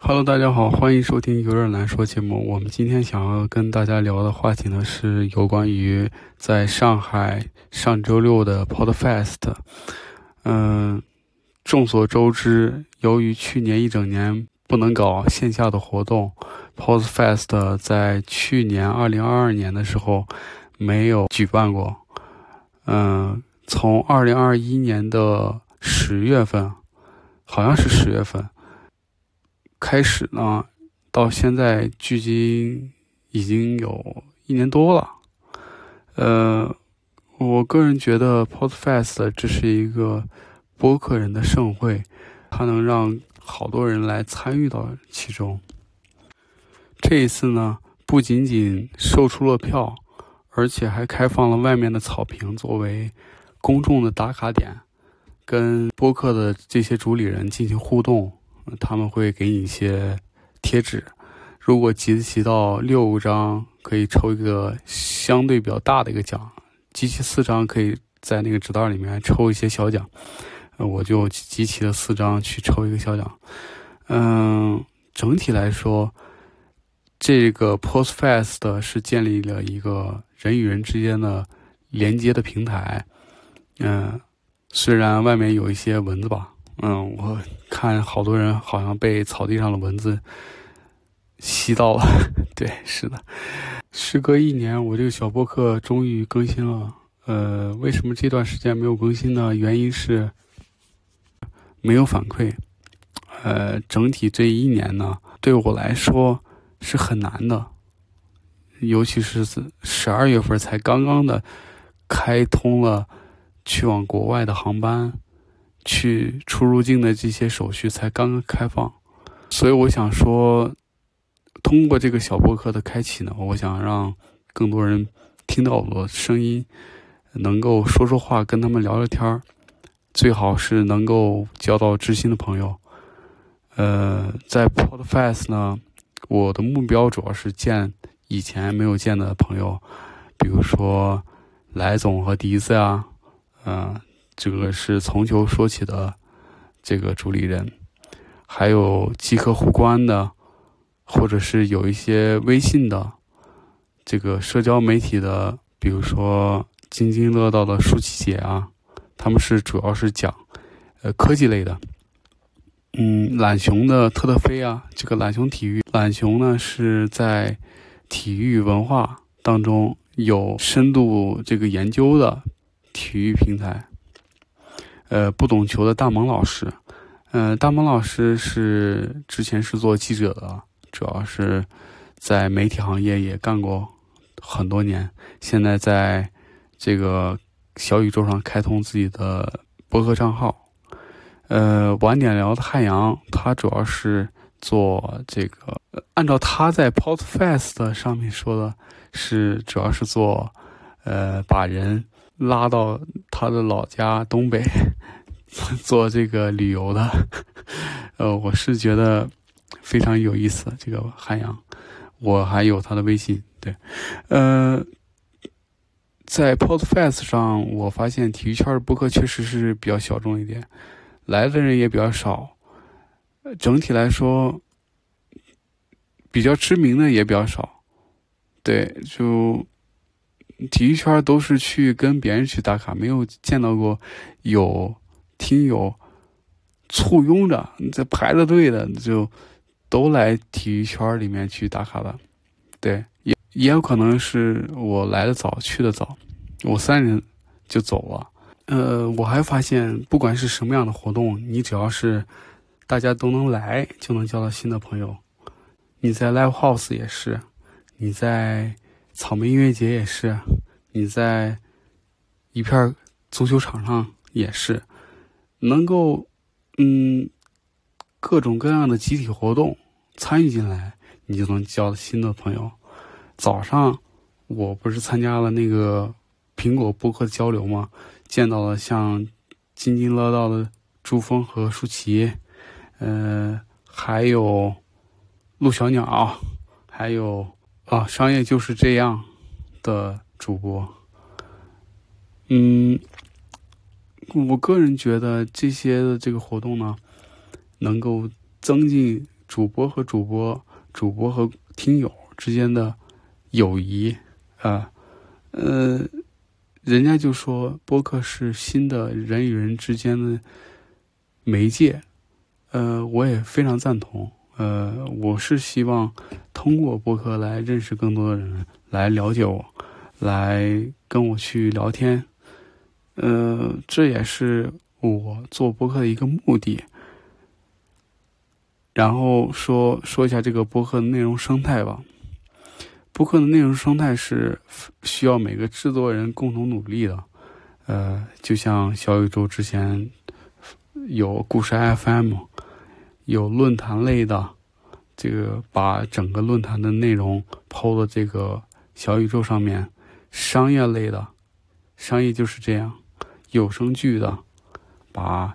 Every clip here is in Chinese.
Hello，大家好，欢迎收听有点难说节目。我们今天想要跟大家聊的话题呢，是有关于在上海上周六的 Podfest。嗯，众所周知，由于去年一整年不能搞线下的活动，Podfest 在去年二零二二年的时候没有举办过。嗯，从二零二一年的十月份，好像是十月份。开始呢，到现在距今已经有一年多了。呃，我个人觉得 Podfest 这是一个播客人的盛会，它能让好多人来参与到其中。这一次呢，不仅仅售出了票，而且还开放了外面的草坪作为公众的打卡点，跟播客的这些主理人进行互动。他们会给你一些贴纸，如果集齐到六张，可以抽一个相对比较大的一个奖；集齐四张，可以在那个纸袋里面抽一些小奖。我就集齐了四张去抽一个小奖。嗯，整体来说，这个 Postfest 是建立了一个人与人之间的连接的平台。嗯，虽然外面有一些蚊子吧。嗯，我看好多人好像被草地上的蚊子吸到了。对，是的。时隔一年，我这个小播客终于更新了。呃，为什么这段时间没有更新呢？原因是没有反馈。呃，整体这一年呢，对我来说是很难的，尤其是十二月份才刚刚的开通了去往国外的航班。去出入境的这些手续才刚刚开放，所以我想说，通过这个小博客的开启呢，我想让更多人听到我的声音，能够说说话，跟他们聊聊天儿，最好是能够交到知心的朋友。呃，在 Podfest 呢，我的目标主要是见以前没有见的朋友，比如说来总和笛子啊，嗯。这个是从球说起的，这个主理人，还有即刻互关的，或者是有一些微信的，这个社交媒体的，比如说津津乐道的舒淇姐啊，他们是主要是讲，呃，科技类的。嗯，懒熊的特特飞啊，这个懒熊体育，懒熊呢是在体育文化当中有深度这个研究的体育平台。呃，不懂球的大萌老师，呃，大萌老师是之前是做记者的，主要是在媒体行业也干过很多年，现在在这个小宇宙上开通自己的博客账号。呃，晚点聊的汉阳，他主要是做这个，按照他在 Podfest 上面说的，是主要是做，呃，把人。拉到他的老家东北 做这个旅游的，呃，我是觉得非常有意思。这个汉阳，我还有他的微信。对，呃，在 Podfest 上，我发现体育圈的播客确实是比较小众一点，来的人也比较少。整体来说，比较知名的也比较少。对，就。体育圈都是去跟别人去打卡，没有见到过有听友簇拥着在排着队的，就都来体育圈里面去打卡的。对，也也有可能是我来的早，去的早，我三人就走了。呃，我还发现，不管是什么样的活动，你只要是大家都能来，就能交到新的朋友。你在 Live House 也是，你在。草莓音乐节也是，你在一片足球场上也是，能够嗯各种各样的集体活动参与进来，你就能交新的朋友。早上我不是参加了那个苹果播客交流吗？见到了像津津乐道的朱峰和舒淇，呃，还有陆小鸟，还有。啊，商业就是这样的主播。嗯，我个人觉得这些的这个活动呢，能够增进主播和主播、主播和听友之间的友谊啊，呃，人家就说播客是新的人与人之间的媒介，呃，我也非常赞同。呃，我是希望通过播客来认识更多的人，来了解我，来跟我去聊天。呃，这也是我做播客的一个目的。然后说说一下这个博客的内容生态吧。博客的内容生态是需要每个制作人共同努力的。呃，就像小宇宙之前有故事 FM。有论坛类的，这个把整个论坛的内容抛到这个小宇宙上面；商业类的，商业就是这样；有声剧的，把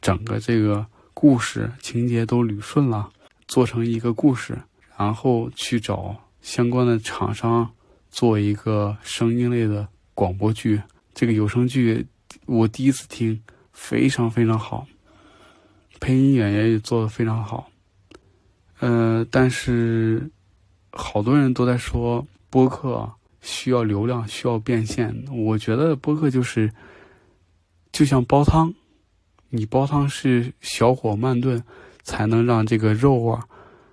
整个这个故事情节都捋顺了，做成一个故事，然后去找相关的厂商做一个声音类的广播剧。这个有声剧我第一次听，非常非常好。配音演员也做的非常好，呃，但是好多人都在说播客需要流量，需要变现。我觉得播客就是就像煲汤，你煲汤是小火慢炖，才能让这个肉啊，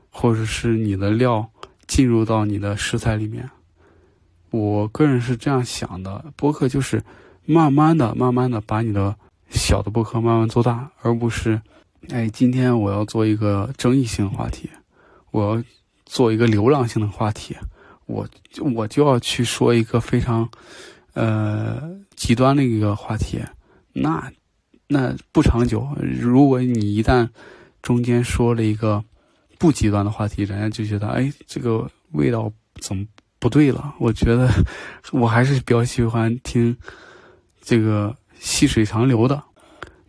或者是你的料进入到你的食材里面。我个人是这样想的，播客就是慢慢的、慢慢的把你的小的播客慢慢做大，而不是。哎，今天我要做一个争议性的话题，我要做一个流浪性的话题，我我就要去说一个非常，呃，极端的一个话题，那那不长久。如果你一旦中间说了一个不极端的话题，人家就觉得哎，这个味道怎么不对了？我觉得 我还是比较喜欢听这个细水长流的。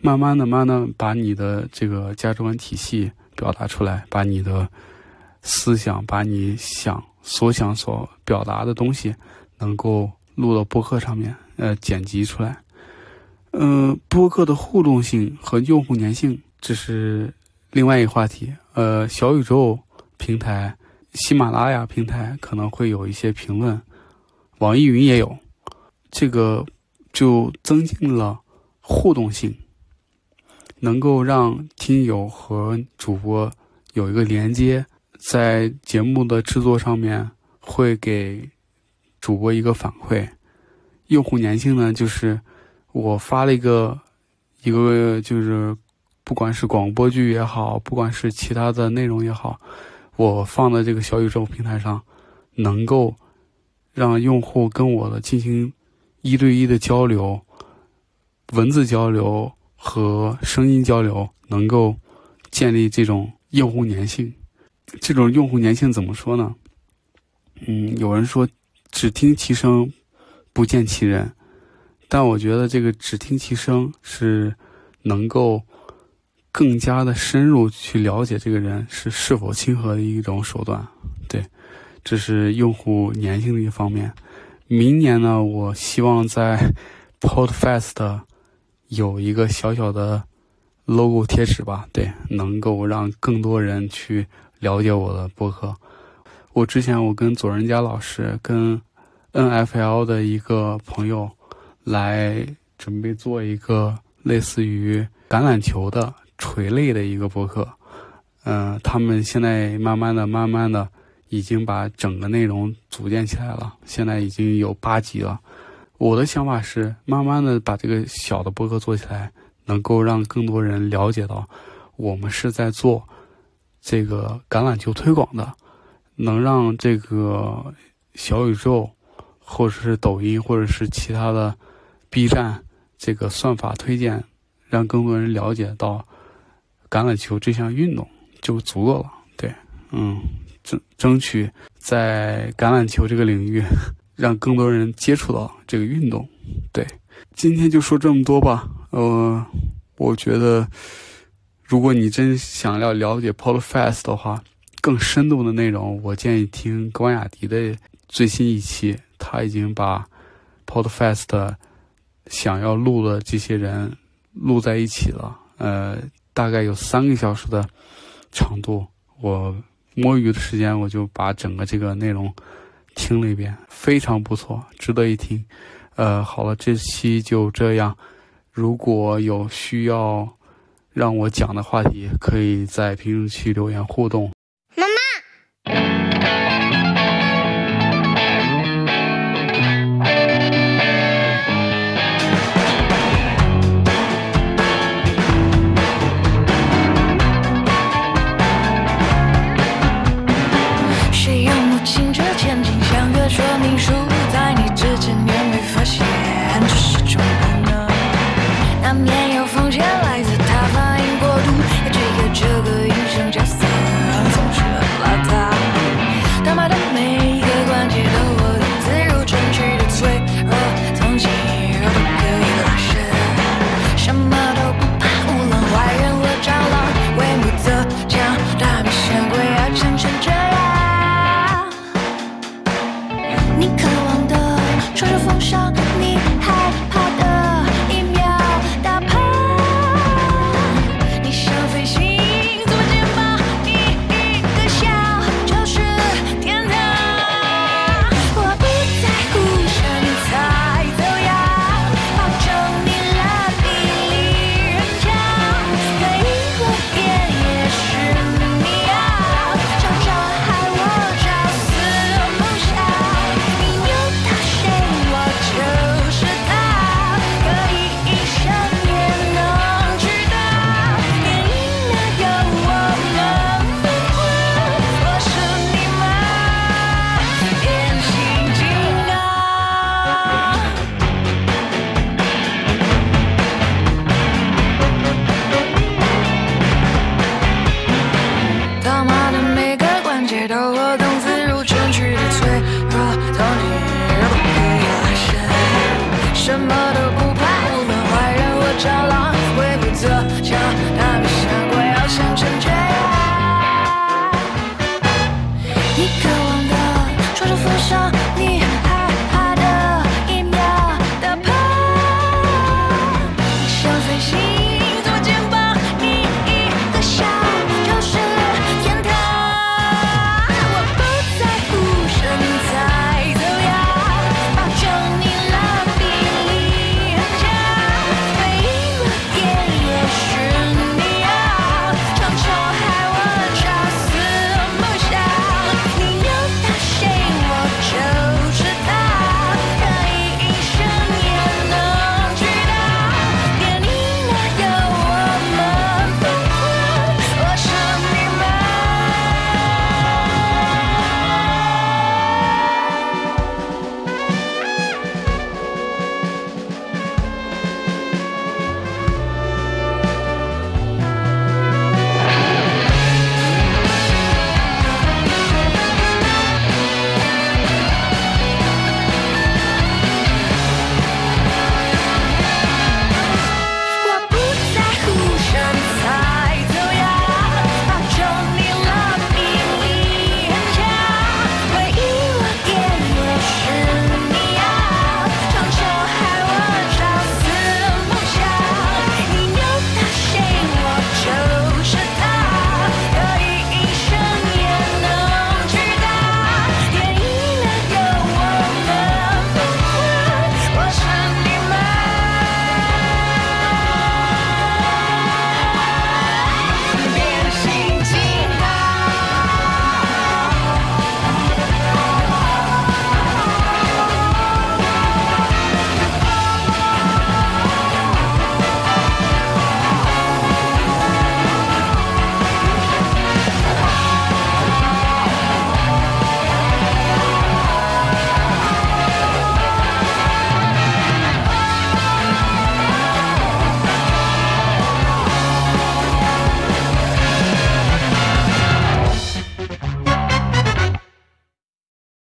慢慢的、慢的把你的这个价值观体系表达出来，把你的思想、把你想所想所表达的东西，能够录到播客上面，呃，剪辑出来。呃，播客的互动性和用户粘性，这是另外一个话题。呃，小宇宙平台、喜马拉雅平台可能会有一些评论，网易云也有，这个就增进了互动性。能够让听友和主播有一个连接，在节目的制作上面会给主播一个反馈。用户粘性呢，就是我发了一个一个，就是不管是广播剧也好，不管是其他的内容也好，我放在这个小宇宙平台上，能够让用户跟我的进行一对一的交流，文字交流。和声音交流能够建立这种用户粘性，这种用户粘性怎么说呢？嗯，有人说只听其声不见其人，但我觉得这个只听其声是能够更加的深入去了解这个人是是否亲和的一种手段。对，这是用户粘性的一方面。明年呢，我希望在 Podfest。有一个小小的 logo 贴纸吧，对，能够让更多人去了解我的博客。我之前我跟左仁佳老师、跟 NFL 的一个朋友来准备做一个类似于橄榄球的垂类的一个博客，嗯，他们现在慢慢的、慢慢的已经把整个内容组建起来了，现在已经有八集了。我的想法是，慢慢的把这个小的播客做起来，能够让更多人了解到，我们是在做这个橄榄球推广的，能让这个小宇宙，或者是抖音，或者是其他的 B 站这个算法推荐，让更多人了解到橄榄球这项运动就足够了。对，嗯，争争取在橄榄球这个领域。让更多人接触到这个运动，对，今天就说这么多吧。呃，我觉得，如果你真想要了解 Podfest 的话，更深度的内容，我建议听关雅迪的最新一期，他已经把 Podfest 想要录的这些人录在一起了。呃，大概有三个小时的长度，我摸鱼的时间，我就把整个这个内容听了一遍，非常不错，值得一听。呃，好了，这期就这样。如果有需要让我讲的话题，可以在评论区留言互动。